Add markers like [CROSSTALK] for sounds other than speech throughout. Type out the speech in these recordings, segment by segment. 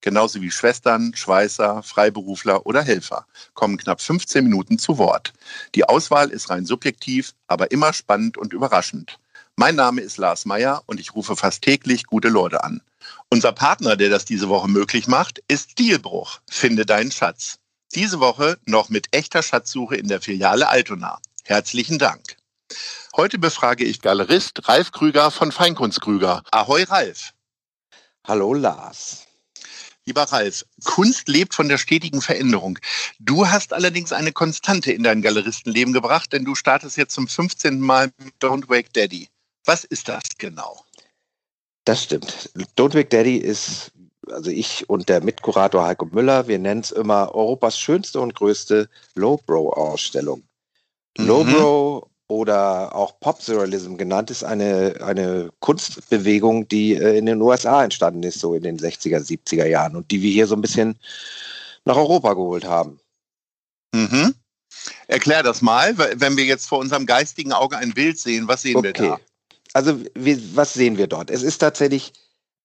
genauso wie Schwestern, Schweißer, Freiberufler oder Helfer, kommen knapp 15 Minuten zu Wort. Die Auswahl ist rein subjektiv, aber immer spannend und überraschend. Mein Name ist Lars Meyer und ich rufe fast täglich gute Leute an. Unser Partner, der das diese Woche möglich macht, ist Stilbruch. Finde deinen Schatz. Diese Woche noch mit echter Schatzsuche in der Filiale Altona. Herzlichen Dank. Heute befrage ich Galerist Ralf Krüger von Feinkunst Krüger. Ahoi Ralf. Hallo Lars. Lieber Ralf, Kunst lebt von der stetigen Veränderung. Du hast allerdings eine Konstante in dein Galeristenleben gebracht, denn du startest jetzt zum 15. Mal mit Don't Wake Daddy. Was ist das genau? Das stimmt. Don't Wake Daddy ist also ich und der Mitkurator Heiko Müller, wir nennen es immer Europas schönste und größte Lowbrow-Ausstellung. Mhm. Lowbrow oder auch Pop-Surrealism genannt ist eine, eine Kunstbewegung, die äh, in den USA entstanden ist, so in den 60er, 70er Jahren und die wir hier so ein bisschen nach Europa geholt haben. Mhm. Erklär das mal, wenn wir jetzt vor unserem geistigen Auge ein Bild sehen, was sehen okay. wir da? Also wir, was sehen wir dort? Es ist tatsächlich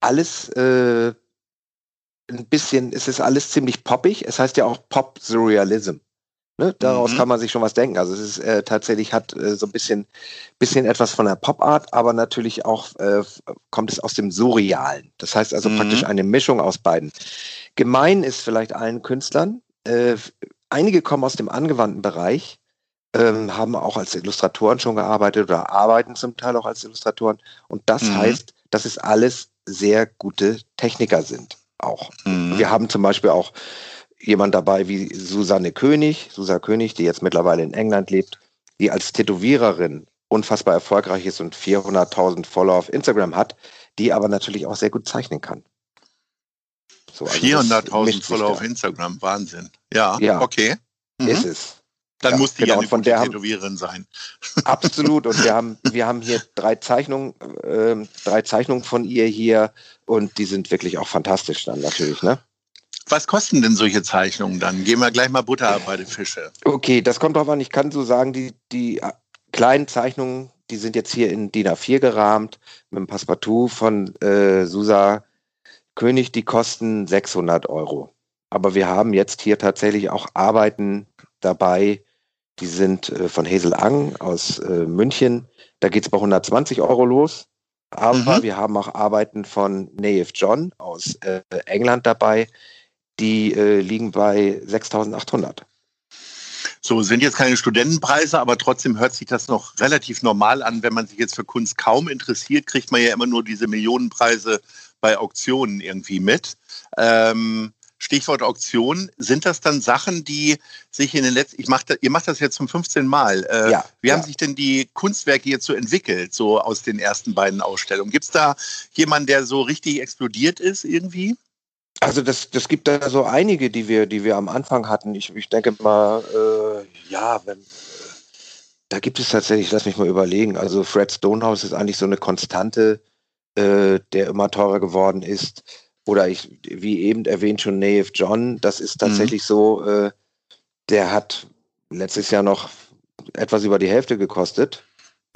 alles äh, ein bisschen, es ist alles ziemlich poppig. Es heißt ja auch Pop-Surrealism. Ne? Daraus mhm. kann man sich schon was denken. Also es ist äh, tatsächlich hat äh, so ein bisschen, bisschen etwas von der Pop-Art, aber natürlich auch äh, kommt es aus dem Surrealen. Das heißt also mhm. praktisch eine Mischung aus beiden. Gemein ist vielleicht allen Künstlern. Äh, einige kommen aus dem angewandten Bereich, ähm, haben auch als Illustratoren schon gearbeitet oder arbeiten zum Teil auch als Illustratoren. Und das mhm. heißt, dass es alles sehr gute Techniker sind auch. Mhm. Wir haben zum Beispiel auch jemand dabei wie Susanne König, Susanne König, die jetzt mittlerweile in England lebt, die als Tätowiererin unfassbar erfolgreich ist und 400.000 Follower auf Instagram hat, die aber natürlich auch sehr gut zeichnen kann. So, also 400.000 Follower auf Instagram, Wahnsinn. Ja, ja okay. Mhm. Ist es. Dann ja, muss die genau, ja von der Tätowiererin sein. [LAUGHS] Absolut. Und wir haben, wir haben hier drei Zeichnungen, äh, drei Zeichnungen von ihr hier und die sind wirklich auch fantastisch dann natürlich, ne? Was kosten denn solche Zeichnungen dann? Gehen wir gleich mal Butter bei den Fische. Okay, das kommt drauf an. Ich kann so sagen, die, die äh, kleinen Zeichnungen, die sind jetzt hier in DIN A4 gerahmt mit dem Passepartout von äh, Susa König, die kosten 600 Euro. Aber wir haben jetzt hier tatsächlich auch Arbeiten dabei, die sind äh, von Hazel Ang aus äh, München. Da geht es bei 120 Euro los. Aber mhm. wir haben auch Arbeiten von Naif John aus äh, England dabei. Die äh, liegen bei 6800. So, sind jetzt keine Studentenpreise, aber trotzdem hört sich das noch relativ normal an. Wenn man sich jetzt für Kunst kaum interessiert, kriegt man ja immer nur diese Millionenpreise bei Auktionen irgendwie mit. Ähm, Stichwort Auktion, sind das dann Sachen, die sich in den letzten, ich mach da, ihr macht das jetzt zum 15. Mal. Äh, ja, wie ja. haben sich denn die Kunstwerke jetzt so entwickelt, so aus den ersten beiden Ausstellungen? Gibt es da jemanden, der so richtig explodiert ist irgendwie? Also das, das gibt da so einige, die wir, die wir am Anfang hatten. Ich, ich denke mal, äh, ja, wenn, äh, da gibt es tatsächlich, lass mich mal überlegen. Also Fred Stonehouse ist eigentlich so eine Konstante, äh, der immer teurer geworden ist oder ich, wie eben erwähnt schon, Nave John, das ist mhm. tatsächlich mhm. so, äh, der hat letztes Jahr noch etwas über die Hälfte gekostet.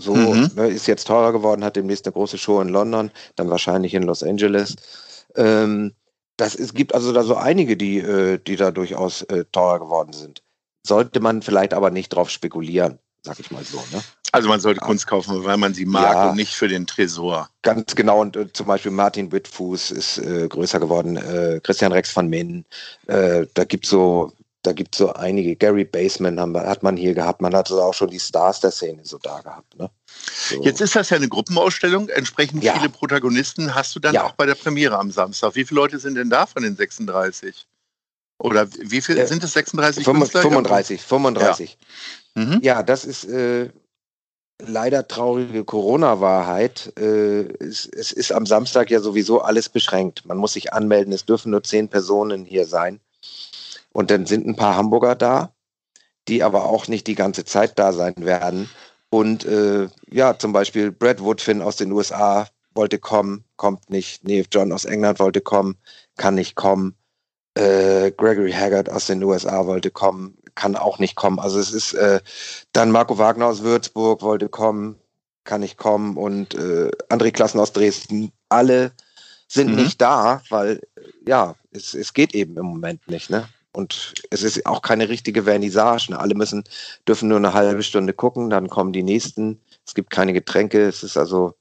So mhm. ne, ist jetzt teurer geworden, hat demnächst eine große Show in London, dann wahrscheinlich in Los Angeles. Ähm, das, es gibt also da so einige, die, äh, die da durchaus äh, teurer geworden sind. Sollte man vielleicht aber nicht drauf spekulieren, sag ich mal so. Ne? Also man sollte ja. Kunst kaufen, weil man sie mag ja, und nicht für den Tresor. Ganz genau. Und äh, zum Beispiel Martin Wittfuß ist äh, größer geworden, äh, Christian Rex van Min. Äh, da gibt so, da gibt so einige. Gary Baseman haben, hat man hier gehabt. Man hat also auch schon die Stars der Szene so da gehabt. Ne? So. Jetzt ist das ja eine Gruppenausstellung. Entsprechend ja. viele Protagonisten hast du dann auch bei der Premiere am Samstag. Wie viele Leute sind denn da von den 36? Oder wie viel sind es? 36 35, 35, 35. Ja. Mhm. ja, das ist äh, leider traurige Corona-Wahrheit. Äh, es, es, ist am Samstag ja sowieso alles beschränkt. Man muss sich anmelden, es dürfen nur zehn Personen hier sein. Und dann sind ein paar Hamburger da, die aber auch nicht die ganze Zeit da sein werden. Und äh, ja, zum Beispiel Brad Woodfin aus den USA wollte kommen, kommt nicht. Neve John aus England wollte kommen, kann nicht kommen. Äh, Gregory Haggard aus den USA wollte kommen, kann auch nicht kommen. Also es ist äh, dann Marco Wagner aus Würzburg wollte kommen, kann nicht kommen und äh, André Klassen aus Dresden. Alle sind mhm. nicht da, weil ja, es, es geht eben im Moment nicht, ne? Und es ist auch keine richtige Vernissage. Ne? Alle müssen, dürfen nur eine halbe Stunde gucken, dann kommen die nächsten. Es gibt keine Getränke. Es ist also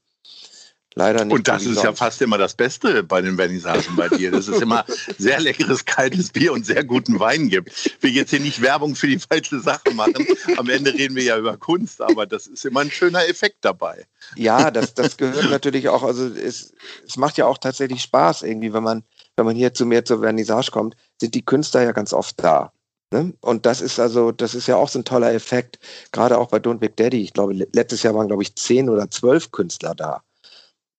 Leider nicht. Und das ist ja fast immer das Beste bei den Vernissagen bei dir, dass es immer sehr leckeres kaltes Bier und sehr guten Wein gibt. Ich will jetzt hier nicht Werbung für die falsche Sache machen. Am Ende reden wir ja über Kunst, aber das ist immer ein schöner Effekt dabei. Ja, das, das gehört natürlich auch, also es, es macht ja auch tatsächlich Spaß irgendwie, wenn man, wenn man hier zu mir zur Vernissage kommt, sind die Künstler ja ganz oft da. Ne? Und das ist also, das ist ja auch so ein toller Effekt, gerade auch bei Don't Big Daddy. Ich glaube, letztes Jahr waren, glaube ich, zehn oder zwölf Künstler da.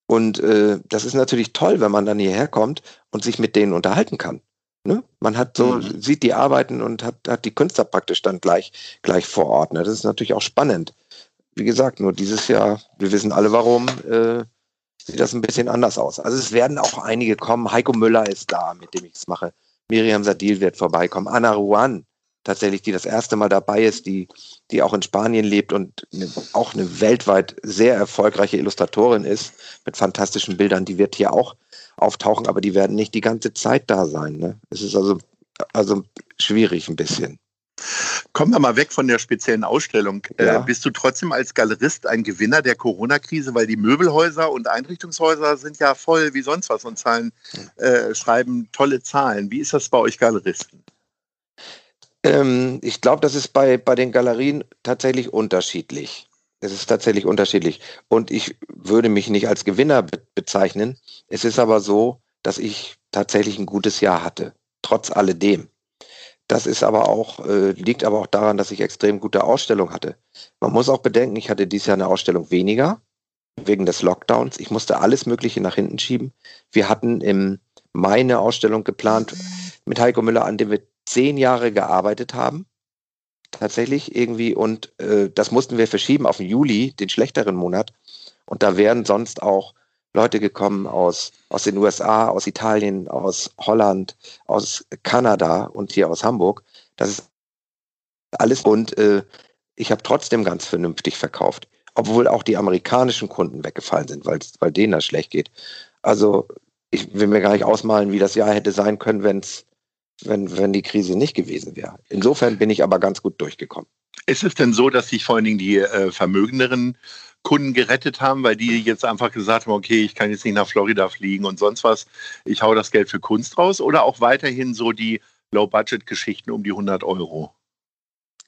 Und äh, das ist natürlich toll, wenn man dann hierher kommt und sich mit denen unterhalten kann. Ne? Man hat so, mhm. sieht die Arbeiten und hat, hat die Künstler praktisch dann gleich, gleich vor Ort. Ne? Das ist natürlich auch spannend. Wie gesagt, nur dieses Jahr, wir wissen alle warum, äh, sieht das ein bisschen anders aus. Also es werden auch einige kommen. Heiko Müller ist da, mit dem ich es mache. Miriam Sadil wird vorbeikommen. Anna Ruan tatsächlich, die das erste Mal dabei ist, die, die auch in Spanien lebt und eine, auch eine weltweit sehr erfolgreiche Illustratorin ist, mit fantastischen Bildern, die wird hier auch auftauchen, aber die werden nicht die ganze Zeit da sein. Ne? Es ist also, also schwierig ein bisschen. Kommen wir mal weg von der speziellen Ausstellung. Äh, ja. Äh, bist du trotzdem als Galerist ein Gewinner der Corona-Krise, weil die Möbelhäuser und Einrichtungshäuser sind ja voll wie sonst was und zahlen, äh, schreiben tolle Zahlen. Wie ist das bei euch Galeristen? Ähm, ich glaube, das ist bei, bei den Galerien tatsächlich unterschiedlich. Es ist tatsächlich unterschiedlich. Und ich würde mich nicht als Gewinner be bezeichnen. Es ist aber so, dass ich tatsächlich ein gutes Jahr hatte, trotz alledem. Das ist aber auch, äh, liegt aber auch daran, dass ich extrem gute Ausstellung hatte. Man muss auch bedenken, ich hatte dieses Jahr eine Ausstellung weniger, wegen des Lockdowns. Ich musste alles Mögliche nach hinten schieben. Wir hatten im Mai eine Ausstellung geplant mit Heiko Müller, an dem wir zehn Jahre gearbeitet haben. Tatsächlich irgendwie. Und äh, das mussten wir verschieben auf den Juli, den schlechteren Monat. Und da wären sonst auch Leute gekommen aus, aus den USA, aus Italien, aus Holland, aus Kanada und hier aus Hamburg. Das ist alles. Und äh, ich habe trotzdem ganz vernünftig verkauft. Obwohl auch die amerikanischen Kunden weggefallen sind, weil, denen das schlecht geht. Also ich will mir gar nicht ausmalen, wie das Jahr hätte sein können, wenn es wenn, wenn die Krise nicht gewesen wäre. Insofern bin ich aber ganz gut durchgekommen. Ist es denn so, dass sich vor allen Dingen die äh, vermögenderen Kunden gerettet haben, weil die jetzt einfach gesagt haben, okay, ich kann jetzt nicht nach Florida fliegen und sonst was, ich hau das Geld für Kunst raus oder auch weiterhin so die Low-Budget-Geschichten um die 100 Euro?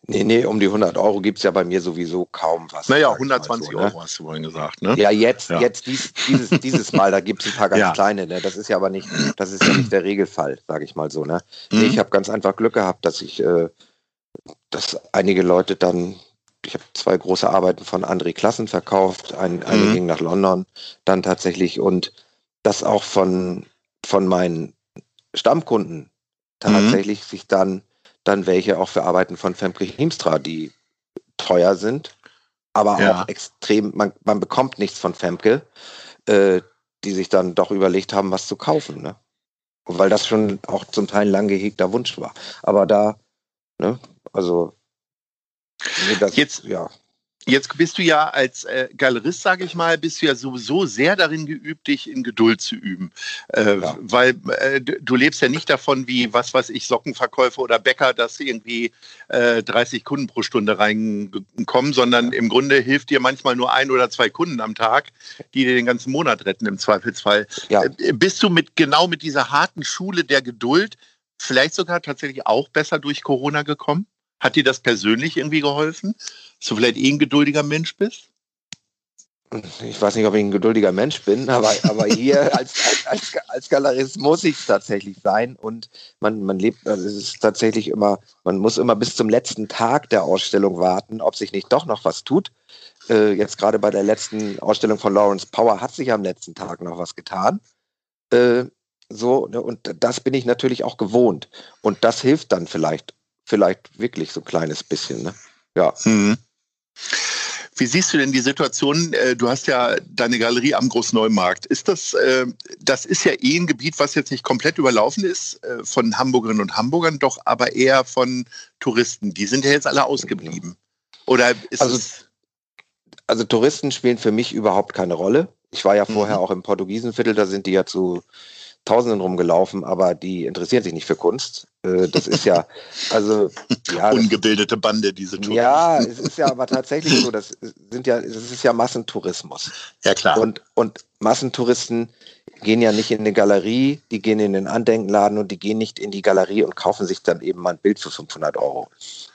Nee, nee, um die 100 Euro gibt es ja bei mir sowieso kaum was. Naja, 120 so, ne? Euro hast du vorhin gesagt, ne? Ja, jetzt, ja. jetzt dies, dieses, dieses Mal, da gibt es ein paar [LAUGHS] ganz ja. kleine, ne? Das ist ja aber nicht, das ist ja nicht der Regelfall, sage ich mal so, ne? Mhm. Nee, ich habe ganz einfach Glück gehabt, dass ich, äh, dass einige Leute dann, ich habe zwei große Arbeiten von André Klassen verkauft, ein, eine mhm. ging nach London dann tatsächlich und das auch von, von meinen Stammkunden tatsächlich mhm. sich dann dann welche auch für Arbeiten von Femke Himstra, die teuer sind, aber ja. auch extrem, man, man bekommt nichts von Femke, äh, die sich dann doch überlegt haben, was zu kaufen. Ne? Weil das schon auch zum Teil ein lang gehegter Wunsch war. Aber da, ne, also nee, das, jetzt, ja. Jetzt bist du ja als äh, Galerist, sage ich mal, bist du ja sowieso sehr darin geübt, dich in Geduld zu üben. Äh, ja. Weil äh, du lebst ja nicht davon, wie, was weiß ich, Sockenverkäufer oder Bäcker, dass irgendwie 30 äh, Kunden pro Stunde reinkommen, sondern im Grunde hilft dir manchmal nur ein oder zwei Kunden am Tag, die dir den ganzen Monat retten im Zweifelsfall. Ja. Äh, bist du mit genau mit dieser harten Schule der Geduld vielleicht sogar tatsächlich auch besser durch Corona gekommen? Hat dir das persönlich irgendwie geholfen? Dass du vielleicht eh ein geduldiger Mensch bist? Ich weiß nicht, ob ich ein geduldiger Mensch bin, aber, aber hier [LAUGHS] als, als, als Galerist muss ich es tatsächlich sein. Und man, man lebt, also es ist tatsächlich immer, man muss immer bis zum letzten Tag der Ausstellung warten, ob sich nicht doch noch was tut. Äh, jetzt gerade bei der letzten Ausstellung von Lawrence Power hat sich am letzten Tag noch was getan. Äh, so, ne, und das bin ich natürlich auch gewohnt. Und das hilft dann vielleicht, vielleicht wirklich so ein kleines bisschen, ne? Ja. Mhm. Wie siehst du denn die Situation? Äh, du hast ja deine Galerie am Großneumarkt. Ist das, äh, das ist ja eh ein Gebiet, was jetzt nicht komplett überlaufen ist äh, von Hamburgerinnen und Hamburgern, doch aber eher von Touristen. Die sind ja jetzt alle ausgeblieben. Oder ist also, es also Touristen spielen für mich überhaupt keine Rolle. Ich war ja vorher mhm. auch im Portugiesenviertel, da sind die ja zu Tausenden rumgelaufen, aber die interessieren sich nicht für Kunst. Äh, das ist ja, also [LAUGHS] ja, ungebildete Bande diese Touristen. Ja, es ist ja aber tatsächlich so, das sind ja, es ist ja Massentourismus. Ja klar. Und und Massentouristen gehen ja nicht in eine Galerie, die gehen in den Andenkenladen und die gehen nicht in die Galerie und kaufen sich dann eben mal ein Bild für 500 Euro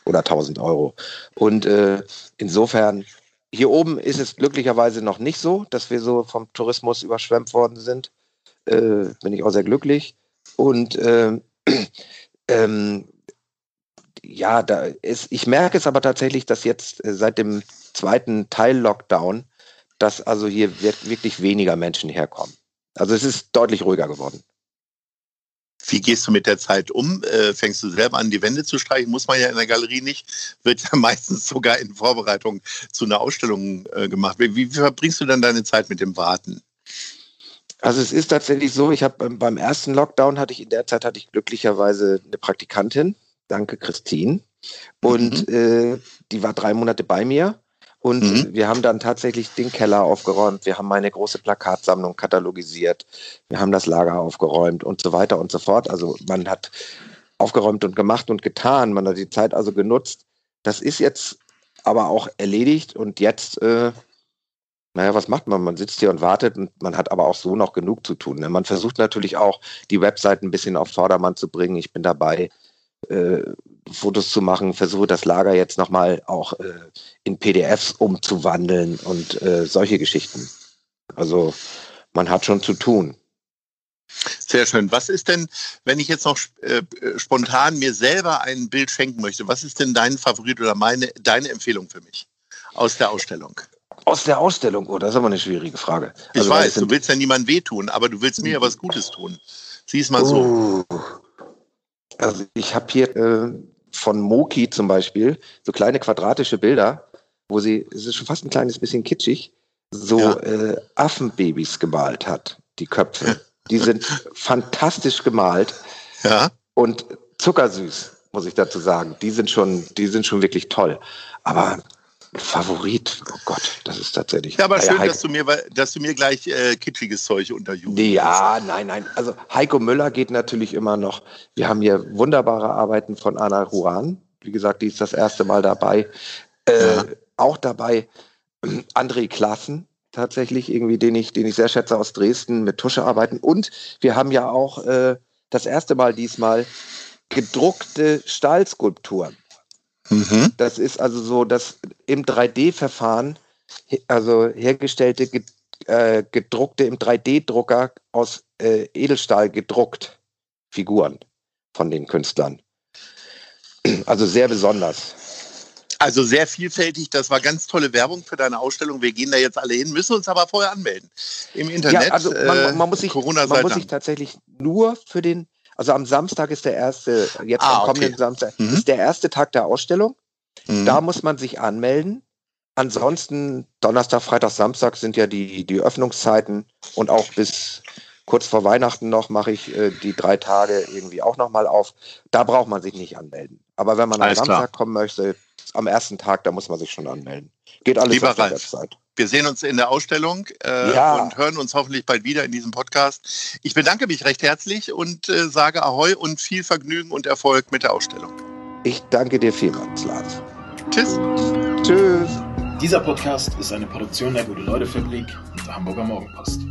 oder 1000 Euro. Und äh, insofern hier oben ist es glücklicherweise noch nicht so, dass wir so vom Tourismus überschwemmt worden sind äh, bin ich auch sehr glücklich. Und ähm, [CLEARS THROAT] ähm, ja, da ist, ich merke es aber tatsächlich, dass jetzt äh, seit dem zweiten Teil-Lockdown, dass also hier wirklich weniger Menschen herkommen. Also es ist deutlich ruhiger geworden. Wie gehst du mit der Zeit um? Äh, fängst du selber an, die Wände zu streichen? Muss man ja in der Galerie nicht. Wird ja [LAUGHS] meistens sogar in Vorbereitung zu einer Ausstellung äh, gemacht. Wie, wie, verbringst du dann deine Zeit mit dem Warten? Also es ist tatsächlich so, ich habe beim ersten Lockdown hatte ich in der Zeit hatte ich glücklicherweise eine Praktikantin, danke Christine, und mhm. äh, die war drei Monate bei mir und mhm. wir haben dann tatsächlich den Keller aufgeräumt, wir haben meine große Plakatsammlung katalogisiert, wir haben das Lager aufgeräumt und so weiter und so fort. Also man hat aufgeräumt und gemacht und getan, man hat die Zeit also genutzt. Das ist jetzt aber auch erledigt und jetzt äh, naja, was macht man? Man sitzt hier und wartet und man hat aber auch so noch genug zu tun. Ne? Man versucht natürlich auch, die Webseite ein bisschen auf Vordermann zu bringen. Ich bin dabei, äh, Fotos zu machen, versuche das Lager jetzt nochmal auch äh, in PDFs umzuwandeln und äh, solche Geschichten. Also man hat schon zu tun. Sehr schön. Was ist denn, wenn ich jetzt noch äh, spontan mir selber ein Bild schenken möchte, was ist denn dein Favorit oder meine, deine Empfehlung für mich aus der Ausstellung? Aus der Ausstellung, oh, das ist aber eine schwierige Frage. Ich also, weiß, du willst ja niemandem wehtun, aber du willst mir ja was Gutes tun. Sieh es mal so. Oh. Also ich habe hier äh, von Moki zum Beispiel so kleine quadratische Bilder, wo sie, es ist schon fast ein kleines bisschen kitschig, so ja. äh, Affenbabys gemalt hat, die Köpfe. [LAUGHS] Die sind fantastisch gemalt ja. und zuckersüß, muss ich dazu sagen. Die sind schon, die sind schon wirklich toll. Aber Favorit. Oh Gott, das ist tatsächlich. Ja, aber schön, Heiko, dass, du mir, dass du mir gleich äh, kitschiges Zeug unterjubelst. Ja, nein, nein. Also Heiko Müller geht natürlich immer noch. Wir haben hier wunderbare Arbeiten von Anna Ruran. Wie gesagt, die ist das erste Mal dabei. Äh, ja. Auch dabei André Klassen, tatsächlich irgendwie, den ich, den ich sehr schätze aus Dresden mit Tuschearbeiten. Und wir haben ja auch äh, das erste Mal diesmal gedruckte Stahlskulpturen. Mhm. Das ist also so, dass im 3D-Verfahren, also hergestellte, äh, gedruckte im 3D-Drucker aus äh, Edelstahl gedruckt Figuren von den Künstlern. Also sehr besonders. Also sehr vielfältig. Das war ganz tolle Werbung für deine Ausstellung. Wir gehen da jetzt alle hin, müssen uns aber vorher anmelden. Im Internet. Ja, also man, man muss, sich, man muss sich tatsächlich nur für den also am Samstag ist der erste, jetzt ah, am kommenden okay. Samstag, mhm. ist der erste Tag der Ausstellung. Mhm. Da muss man sich anmelden. Ansonsten Donnerstag, Freitag, Samstag sind ja die, die Öffnungszeiten und auch bis kurz vor Weihnachten noch mache ich äh, die drei Tage irgendwie auch nochmal auf. Da braucht man sich nicht anmelden. Aber wenn man am Samstag klar. kommen möchte, am ersten Tag, da muss man sich schon anmelden. Geht alles Lieber auf der Ralf, Website. Wir sehen uns in der Ausstellung äh, ja. und hören uns hoffentlich bald wieder in diesem Podcast. Ich bedanke mich recht herzlich und äh, sage Ahoi und viel Vergnügen und Erfolg mit der Ausstellung. Ich danke dir vielmals, Lars. Tschüss. Tschüss. Dieser Podcast ist eine Produktion der Gute-Leute-Fabrik und der Hamburger Morgenpost.